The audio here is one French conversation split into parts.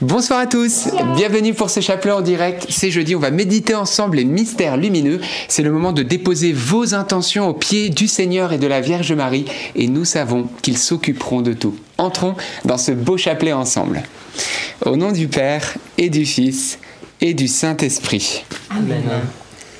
Bonsoir à tous, bienvenue pour ce chapelet en direct. C'est jeudi, on va méditer ensemble les mystères lumineux. C'est le moment de déposer vos intentions aux pieds du Seigneur et de la Vierge Marie et nous savons qu'ils s'occuperont de tout. Entrons dans ce beau chapelet ensemble. Au nom du Père et du Fils et du Saint-Esprit. Amen.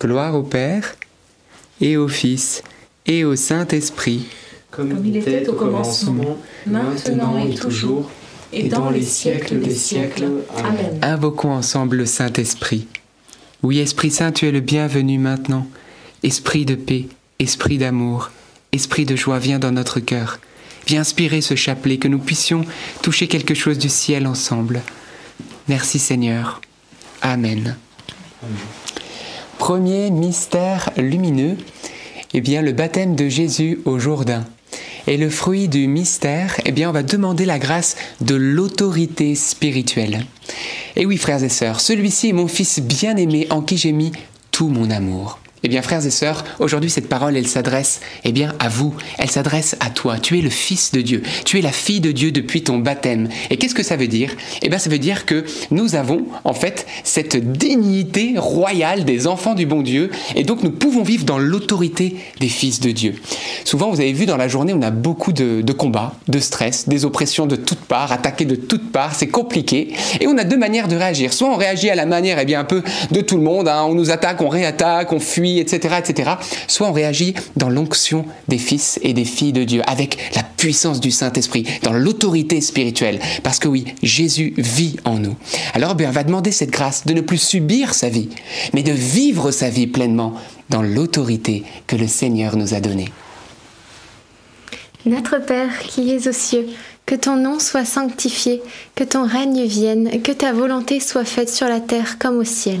Gloire au Père et au Fils, et au Saint-Esprit, comme, il était au commencement, maintenant et toujours, et dans les siècles des siècles. Amen. Invoquons ensemble le Saint-Esprit. Oui, Esprit Saint, tu es le bienvenu maintenant. Esprit de paix, esprit d'amour, esprit de joie, viens dans notre cœur. Viens inspirer ce chapelet, que nous puissions toucher quelque chose du ciel ensemble. Merci Seigneur. Amen. Amen. Premier mystère lumineux, eh bien le baptême de Jésus au Jourdain. Et le fruit du mystère, eh bien on va demander la grâce de l'autorité spirituelle. Et oui frères et sœurs, celui-ci est mon fils bien-aimé en qui j'ai mis tout mon amour. Eh bien, frères et sœurs, aujourd'hui, cette parole, elle s'adresse, eh bien, à vous. Elle s'adresse à toi. Tu es le fils de Dieu. Tu es la fille de Dieu depuis ton baptême. Et qu'est-ce que ça veut dire? Eh bien, ça veut dire que nous avons, en fait, cette dignité royale des enfants du bon Dieu. Et donc, nous pouvons vivre dans l'autorité des fils de Dieu. Souvent, vous avez vu dans la journée, on a beaucoup de, combats, de stress, des oppressions de toutes parts, attaqués de toutes parts. C'est compliqué. Et on a deux manières de réagir. Soit on réagit à la manière, eh bien, un peu de tout le monde. Hein. On nous attaque, on réattaque, on fuit etc., etc. Soit on réagit dans l'onction des fils et des filles de Dieu, avec la puissance du Saint-Esprit, dans l'autorité spirituelle. Parce que oui, Jésus vit en nous. Alors, bien, on va demander cette grâce de ne plus subir sa vie, mais de vivre sa vie pleinement dans l'autorité que le Seigneur nous a donnée. Notre Père qui es aux cieux, que ton nom soit sanctifié, que ton règne vienne, que ta volonté soit faite sur la terre comme au ciel.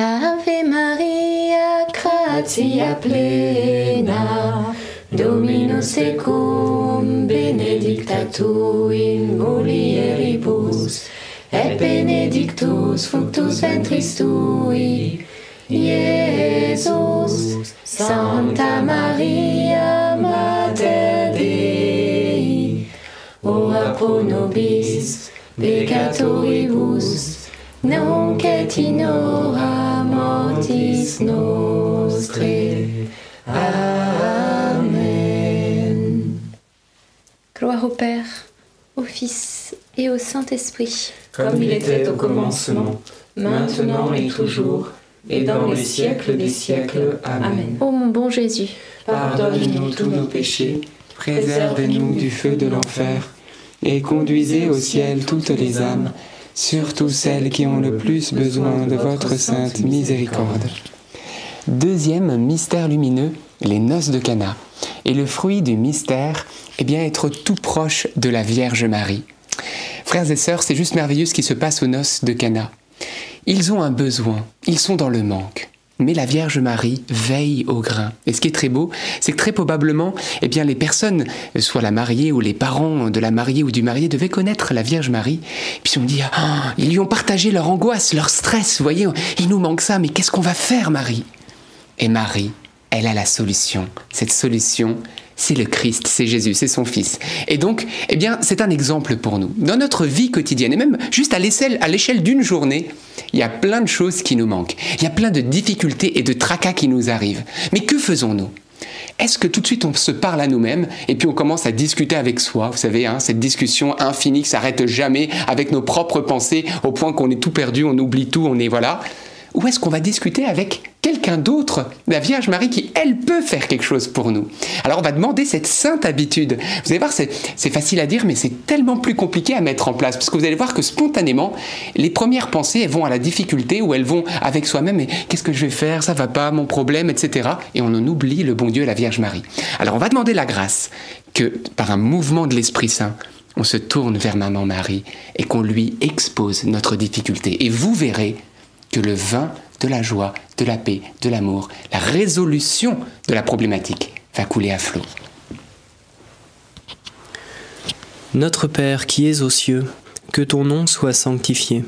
Ave Maria, gratia plena, Dominus tecum, benedicta tu in mulieribus, et benedictus fructus ventris tui. Santa Maria, Mater Dei, ora pro nobis peccatoribus, nunc et in hora mortis nostrae. Amen. Gloire au Père, au Fils et au Saint-Esprit. Comme il était au commencement, maintenant et toujours, et dans les siècles des siècles. Amen. Ô mon bon Jésus, Pardonne-nous tous nos péchés, préservez-nous du feu de l'enfer, et conduisez au ciel toutes les âmes, surtout celles qui ont le plus besoin de votre sainte miséricorde. Deuxième mystère lumineux, les noces de Cana. Et le fruit du mystère, eh bien, être tout proche de la Vierge Marie. Frères et sœurs, c'est juste merveilleux ce qui se passe aux noces de Cana. Ils ont un besoin, ils sont dans le manque. Mais la Vierge Marie veille au grain. Et ce qui est très beau, c'est que très probablement, eh bien, les personnes, soit la mariée ou les parents de la mariée ou du marié, devaient connaître la Vierge Marie. Puis on dit, ah, ils lui ont partagé leur angoisse, leur stress. Vous voyez, il nous manque ça, mais qu'est-ce qu'on va faire, Marie? Et Marie, elle a la solution. Cette solution, c'est le Christ, c'est Jésus, c'est son Fils. Et donc, eh bien, c'est un exemple pour nous. Dans notre vie quotidienne, et même juste à l'échelle d'une journée, il y a plein de choses qui nous manquent. Il y a plein de difficultés et de tracas qui nous arrivent. Mais que faisons-nous? Est-ce que tout de suite on se parle à nous-mêmes et puis on commence à discuter avec soi, vous savez, hein, cette discussion infinie qui s'arrête jamais avec nos propres pensées au point qu'on est tout perdu, on oublie tout, on est voilà ou est-ce qu'on va discuter avec quelqu'un d'autre, la Vierge Marie, qui, elle, peut faire quelque chose pour nous Alors on va demander cette sainte habitude. Vous allez voir, c'est facile à dire, mais c'est tellement plus compliqué à mettre en place, parce que vous allez voir que spontanément, les premières pensées, elles vont à la difficulté, ou elles vont avec soi-même, mais qu'est-ce que je vais faire? Ça va pas, mon problème, etc. Et on en oublie le bon Dieu, la Vierge Marie. Alors on va demander la grâce que, par un mouvement de l'Esprit Saint, on se tourne vers Maman Marie et qu'on lui expose notre difficulté. Et vous verrez que le vin de la joie, de la paix, de l'amour, la résolution de la problématique va couler à flot. Notre Père qui es aux cieux, que ton nom soit sanctifié,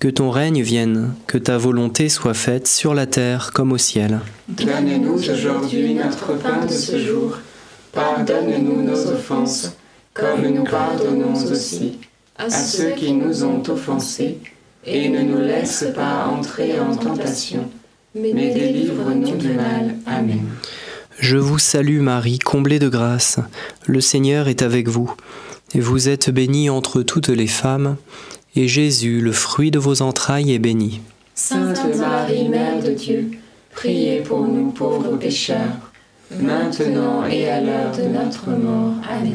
que ton règne vienne, que ta volonté soit faite sur la terre comme au ciel. Donne-nous aujourd'hui notre pain de ce jour. Pardonne-nous nos offenses, comme nous pardonnons aussi à ceux qui nous ont offensés, et ne nous laisse pas entrer en tentation, mais délivre-nous du mal. Amen. Je vous salue Marie, comblée de grâce, le Seigneur est avec vous. Et vous êtes bénie entre toutes les femmes, et Jésus, le fruit de vos entrailles, est béni. Sainte Marie, Mère de Dieu, priez pour nous pauvres pécheurs, maintenant et à l'heure de notre mort. Amen.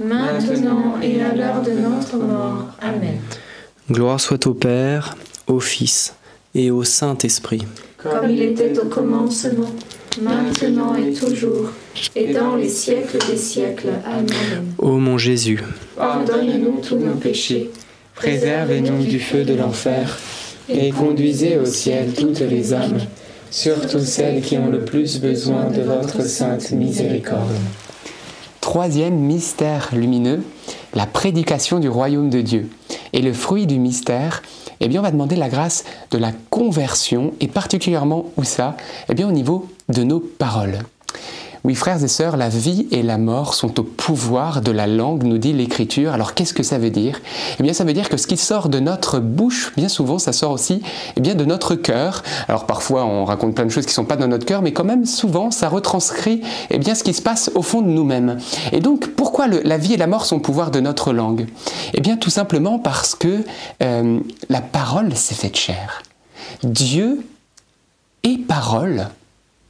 maintenant et à l'heure de notre mort. Amen. Gloire soit au Père, au Fils et au Saint-Esprit. Comme il était au commencement, maintenant et toujours, et dans les siècles des siècles. Amen. Ô mon Jésus, pardonne-nous tous nos péchés, préservez-nous du feu de l'enfer, et conduisez au ciel toutes les âmes, surtout celles qui ont le plus besoin de votre sainte miséricorde. Troisième mystère lumineux, la prédication du royaume de Dieu. Et le fruit du mystère, eh bien, on va demander la grâce de la conversion, et particulièrement où ça? Eh bien, au niveau de nos paroles. Oui, frères et sœurs, la vie et la mort sont au pouvoir de la langue, nous dit l'Écriture. Alors qu'est-ce que ça veut dire? Eh bien, ça veut dire que ce qui sort de notre bouche, bien souvent, ça sort aussi eh bien, de notre cœur. Alors parfois, on raconte plein de choses qui ne sont pas dans notre cœur, mais quand même, souvent, ça retranscrit eh bien, ce qui se passe au fond de nous-mêmes. Et donc, pourquoi la vie et la mort sont au pouvoir de notre langue? Eh bien, tout simplement parce que euh, la parole s'est faite chair. Dieu est parole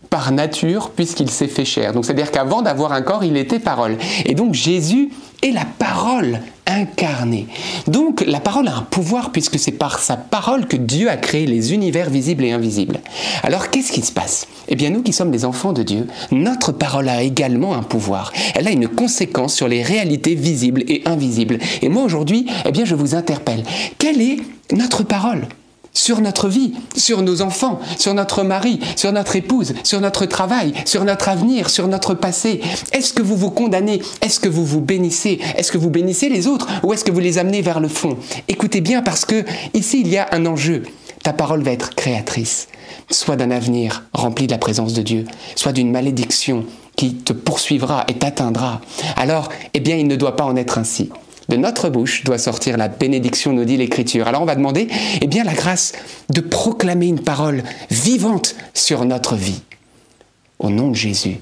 par nature puisqu'il s'est fait chair. Donc c'est-à-dire qu'avant d'avoir un corps, il était parole. Et donc Jésus est la parole incarné. Donc la parole a un pouvoir puisque c'est par sa parole que Dieu a créé les univers visibles et invisibles. Alors qu'est-ce qui se passe? Eh bien nous qui sommes les enfants de Dieu, notre parole a également un pouvoir. Elle a une conséquence sur les réalités visibles et invisibles. Et moi aujourd'hui, eh bien je vous interpelle. Quelle est notre parole? Sur notre vie, sur nos enfants, sur notre mari, sur notre épouse, sur notre travail, sur notre avenir, sur notre passé. Est-ce que vous vous condamnez? Est-ce que vous vous bénissez? Est-ce que vous bénissez les autres ou est-ce que vous les amenez vers le fond? Écoutez bien parce que ici il y a un enjeu. Ta parole va être créatrice, soit d'un avenir rempli de la présence de Dieu, soit d'une malédiction qui te poursuivra et t'atteindra. Alors, eh bien, il ne doit pas en être ainsi de notre bouche doit sortir la bénédiction, nous dit l'Écriture. Alors on va demander, eh bien, la grâce de proclamer une parole vivante sur notre vie. Au nom de Jésus,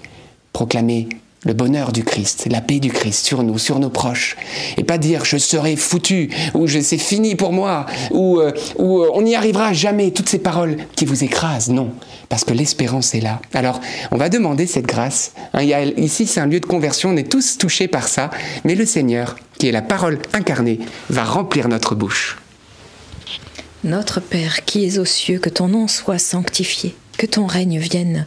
proclamer le bonheur du Christ, la paix du Christ sur nous, sur nos proches, et pas dire je serai foutu ou je c'est fini pour moi ou, euh, euh, on n'y arrivera jamais. Toutes ces paroles qui vous écrasent, non, parce que l'espérance est là. Alors on va demander cette grâce. Hein, ici c'est un lieu de conversion, on est tous touchés par ça, mais le Seigneur, qui est la parole incarnée, va remplir notre bouche. Notre Père qui es aux cieux, que ton nom soit sanctifié, que ton règne vienne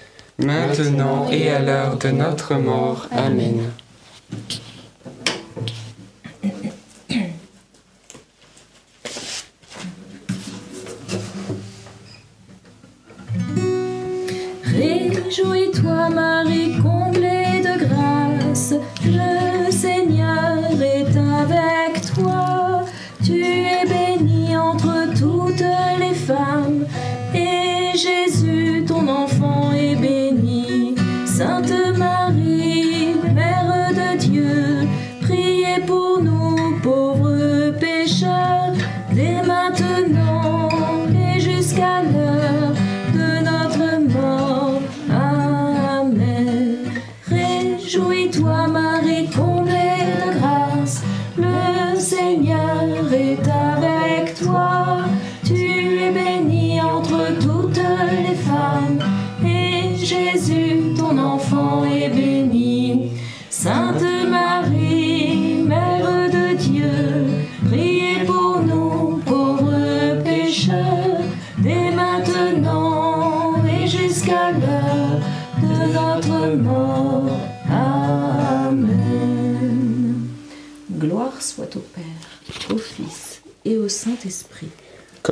maintenant et à l'heure de notre mort. Amen. Réjouis-toi Marie comblée de grâce, le Seigneur est avec toi. Tu es bénie entre toutes les femmes, et Jésus, ton enfant, est béni. Sainte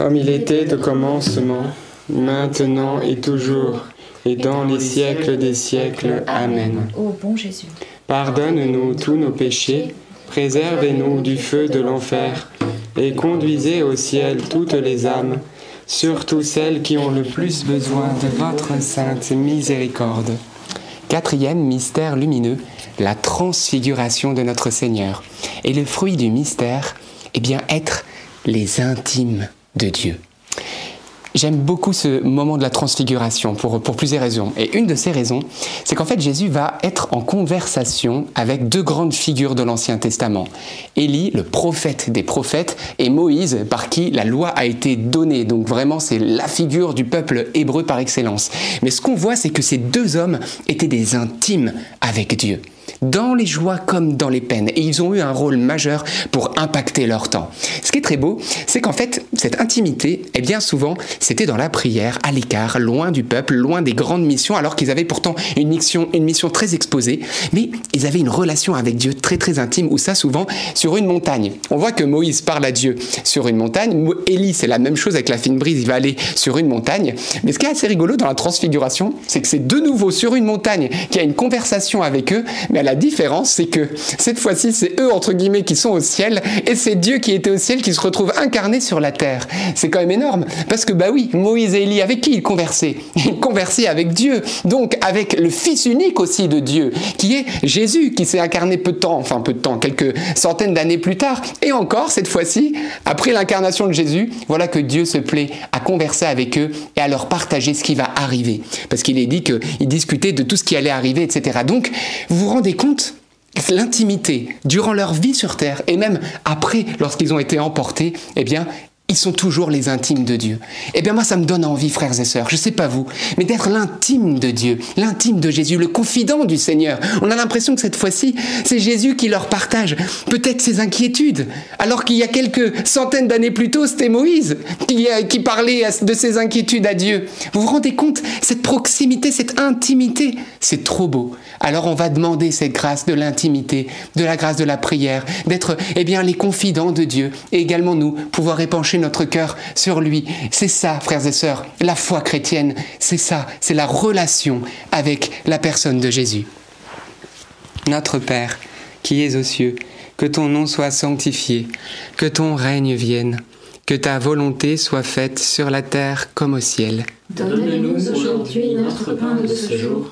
Comme il était au commencement, maintenant et toujours, et dans les siècles des siècles. Amen. Ô bon Jésus, pardonne-nous tous nos péchés, préservez-nous du feu de l'enfer, et conduisez au ciel toutes les âmes, surtout celles qui ont le plus besoin de votre sainte miséricorde. Quatrième mystère lumineux, la transfiguration de notre Seigneur. Et le fruit du mystère, eh bien, être les intimes J'aime beaucoup ce moment de la transfiguration pour plusieurs raisons. Et une de ces raisons, c'est qu'en fait Jésus va être en conversation avec deux grandes figures de l'Ancien Testament. Élie, le prophète des prophètes, et Moïse, par qui la loi a été donnée. Donc vraiment, c'est la figure du peuple hébreu par excellence. Mais ce qu'on voit, c'est que ces deux hommes étaient des intimes avec Dieu dans les joies comme dans les peines. Et ils ont eu un rôle majeur pour impacter leur temps. Ce qui est très beau, c'est qu'en fait, cette intimité, eh bien souvent, c'était dans la prière, à l'écart, loin du peuple, loin des grandes missions, alors qu'ils avaient pourtant une mission, une mission très exposée. Mais ils avaient une relation avec Dieu très très intime, ou ça souvent sur une montagne. On voit que Moïse parle à Dieu sur une montagne. Élie, c'est la même chose avec la fine brise, il va aller sur une montagne. Mais ce qui est assez rigolo dans la transfiguration, c'est que c'est de nouveau sur une montagne qui a une conversation avec eux, mais la différence, c'est que cette fois-ci, c'est eux, entre guillemets, qui sont au ciel, et c'est Dieu qui était au ciel qui se retrouve incarné sur la terre. C'est quand même énorme, parce que, bah oui, Moïse et Élie, avec qui ils conversaient? Ils conversaient avec Dieu, donc avec le Fils unique aussi de Dieu, qui est Jésus, qui s'est incarné peu de temps, enfin peu de temps, quelques centaines d'années plus tard. Et encore, cette fois-ci, après l'incarnation de Jésus, voilà que Dieu se plaît à converser avec eux et à leur partager ce qui va arriver. Parce qu'il est dit qu'ils discutaient de tout ce qui allait arriver, etc. Donc, vous vous rendez compte l'intimité durant leur vie sur terre et même après lorsqu'ils ont été emportés, eh bien, ils sont toujours les intimes de Dieu. Eh bien moi, ça me donne envie, frères et sœurs, je ne sais pas vous, mais d'être l'intime de Dieu, l'intime de Jésus, le confident du Seigneur. On a l'impression que cette fois-ci, c'est Jésus qui leur partage peut-être ses inquiétudes, alors qu'il y a quelques centaines d'années plus tôt, c'était Moïse qui, qui parlait de ses inquiétudes à Dieu. Vous vous rendez compte, cette proximité, cette intimité, c'est trop beau. Alors on va demander cette grâce de l'intimité, de la grâce de la prière, d'être eh bien les confidents de Dieu et également nous pouvoir épancher notre cœur sur lui. C'est ça, frères et sœurs, la foi chrétienne, c'est ça, c'est la relation avec la personne de Jésus. Notre Père, qui es aux cieux, que ton nom soit sanctifié, que ton règne vienne, que ta volonté soit faite sur la terre comme au ciel. Donne-nous aujourd'hui notre pain de ce jour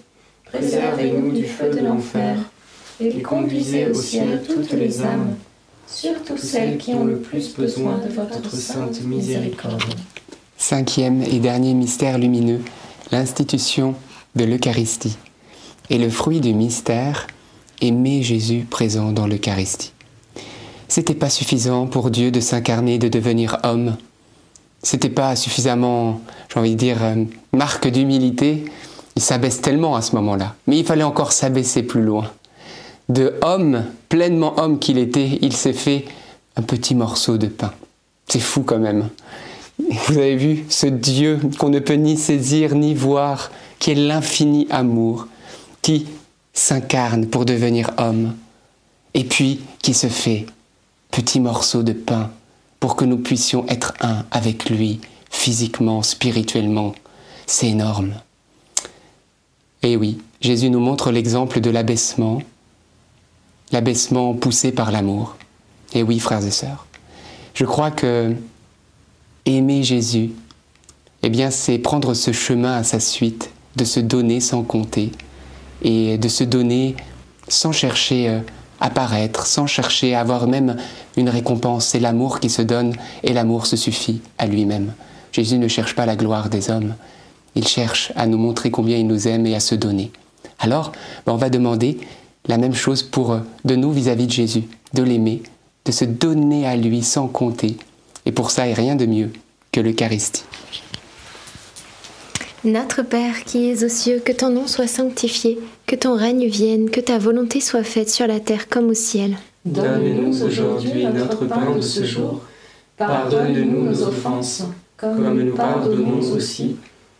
préservez-nous du feu de l'enfer, et conduisez au ciel toutes les âmes, surtout celles qui ont le plus besoin de votre sainte miséricorde. cinquième et dernier mystère lumineux, l'institution de l'Eucharistie. Et le fruit du mystère, aimer Jésus présent dans l'Eucharistie. C'était pas suffisant pour Dieu de s'incarner, de devenir homme. C'était pas suffisamment, j'ai envie de dire, euh, marque d'humilité. Il s'abaisse tellement à ce moment-là. Mais il fallait encore s'abaisser plus loin. De homme, pleinement homme qu'il était, il s'est fait un petit morceau de pain. C'est fou quand même. Vous avez vu ce Dieu qu'on ne peut ni saisir ni voir, qui est l'infini amour, qui s'incarne pour devenir homme, et puis qui se fait petit morceau de pain pour que nous puissions être un avec lui, physiquement, spirituellement. C'est énorme. Et oui, Jésus nous montre l'exemple de l'abaissement, l'abaissement poussé par l'amour. Et oui, frères et sœurs, je crois que aimer Jésus, eh bien, c'est prendre ce chemin à sa suite, de se donner sans compter, et de se donner sans chercher euh, à paraître, sans chercher à avoir même une récompense. C'est l'amour qui se donne, et l'amour se suffit à lui-même. Jésus ne cherche pas la gloire des hommes, il cherche à nous montrer combien il nous aime et à se donner. Alors, ben, on va demander la même chose pour euh, de nous vis-à-vis de Jésus, de l'aimer, de se donner à lui sans compter. Et pour ça, il n'y a rien de mieux que l'Eucharistie. Notre Père qui es aux cieux, que ton nom soit sanctifié, que ton règne vienne, que ta volonté soit faite sur la terre comme au ciel. Donne-nous aujourd'hui notre pain de ce jour. Pardonne-nous nos offenses, comme nous pardonnons aussi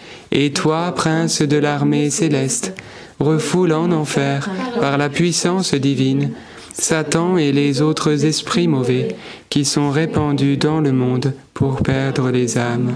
Et toi, prince de l'armée céleste, refoule en enfer, par la puissance divine, Satan et les autres esprits mauvais qui sont répandus dans le monde pour perdre les âmes.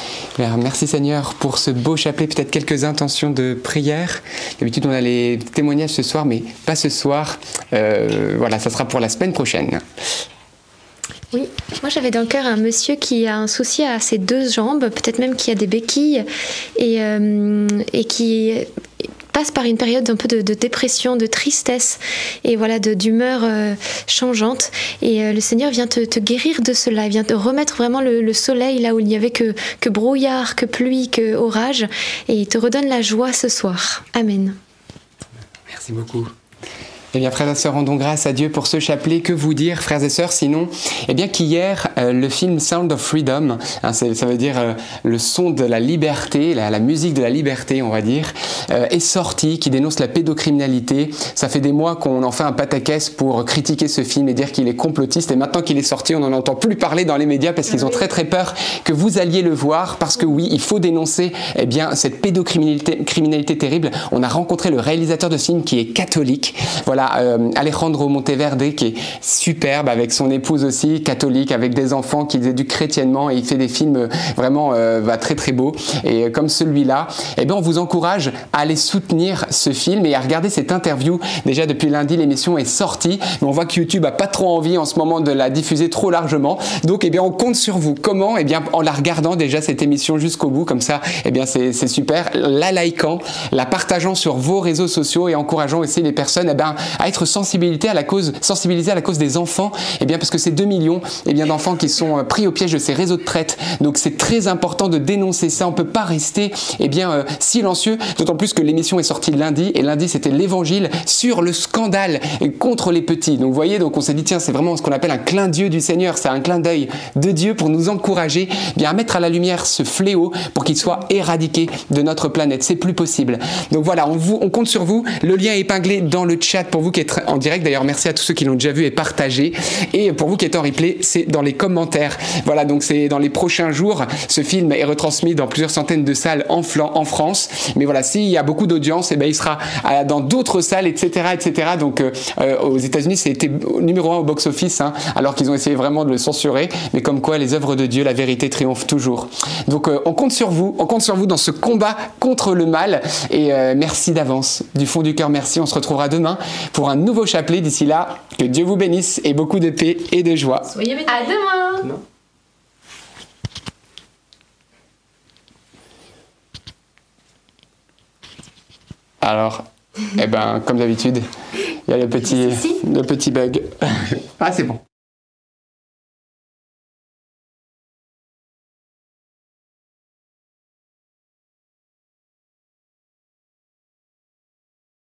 Merci Seigneur pour ce beau chapelet, peut-être quelques intentions de prière. D'habitude on a les témoignages ce soir, mais pas ce soir. Euh, voilà, ça sera pour la semaine prochaine. Oui, moi j'avais dans le cœur un monsieur qui a un souci à ses deux jambes, peut-être même qui a des béquilles et, euh, et qui passe par une période un peu de, dépression, de tristesse et voilà d'humeur euh, changeante. Et euh, le Seigneur vient te, guérir de cela, il vient te remettre vraiment le, le soleil là où il n'y avait que, que brouillard, que pluie, que orage, et il te redonne la joie ce soir. Amen. Merci beaucoup. Eh bien, frères et sœurs, rendons grâce à Dieu pour ce chapelet. Que vous dire, frères et sœurs, sinon Eh bien, qu'hier, euh, le film Sound of Freedom, hein, ça veut dire euh, le son de la liberté, la, musique de la liberté, on va dire, est sorti, qui dénonce la pédocriminalité. Ça fait des mois qu'on en fait un pataquès pour critiquer ce film et dire qu'il est complotiste. Et maintenant qu'il est sorti, on n'en entend plus parler dans les médias parce qu'ils ont très très peur que vous alliez le voir. Parce que oui, il faut dénoncer eh bien, cette pédocriminalité criminalité terrible. On a rencontré le réalisateur de ce film qui est catholique. Voilà, euh, Alejandro Monteverde qui est superbe avec son épouse aussi, catholique, avec des enfants qui éduquent chrétiennement et il fait des films vraiment euh, très très beaux. Et euh, comme celui-là, eh bien, on vous encourage à aller soutenir ce film et à regarder cette interview. Déjà depuis lundi, l'émission est sortie, mais on voit que YouTube a pas trop envie en ce moment de la diffuser trop largement. Donc, eh bien, on compte sur vous. Comment? Eh bien, en la regardant déjà cette émission jusqu'au bout, comme ça, eh bien, c'est super. La likant, la partageant sur vos réseaux sociaux et encourageant aussi les personnes eh bien, à être sensibilisées à la cause, sensibilisées à la cause des enfants. Eh bien, parce que c'est 2 millions eh bien, d'enfants qui sont euh, pris au piège de ces réseaux de traite. Donc, c'est très important de dénoncer ça. On peut pas rester eh bien, euh, silencieux, d'autant plus que l'émission est sortie lundi et lundi, c'était l'évangile sur le scandale contre les petits. Donc, vous voyez, donc on s'est dit, tiens, c'est vraiment ce qu'on appelle un clin d'œil du Seigneur. C'est un clin d'œil de Dieu pour nous encourager bien, à mettre à la lumière ce fléau pour qu'il soit éradiqué de notre planète. C'est plus possible. Donc voilà, on, vous, on compte sur vous. Le lien est épinglé dans le chat pour vous qui êtes en direct. D'ailleurs, merci à tous ceux qui l'ont déjà vu et partagé. Et pour vous qui êtes en replay, c'est dans les commentaires. Voilà, donc c'est dans les prochains jours. Ce film est retransmis dans plusieurs centaines de salles en, en France. Mais voilà, s'il y a beaucoup d'audience, et eh ben, il sera dans d'autres salles, etc. etc. Donc euh, euh, aux États-Unis, c'était numéro un au box-office, hein, alors qu'ils ont essayé vraiment de le censurer. Mais comme quoi, les œuvres de Dieu, la vérité triomphe toujours. Donc euh, on compte sur vous, on compte sur vous dans ce combat contre le mal. Et euh, merci d'avance, du fond du cœur, merci. On se retrouvera demain pour un nouveau chapelet. D'ici là, que Dieu vous bénisse et beaucoup de paix et de joie. Soyez bénis. À demain. Alors, eh ben, comme d'habitude, il y a le petit, le petit bug. ah, c'est bon.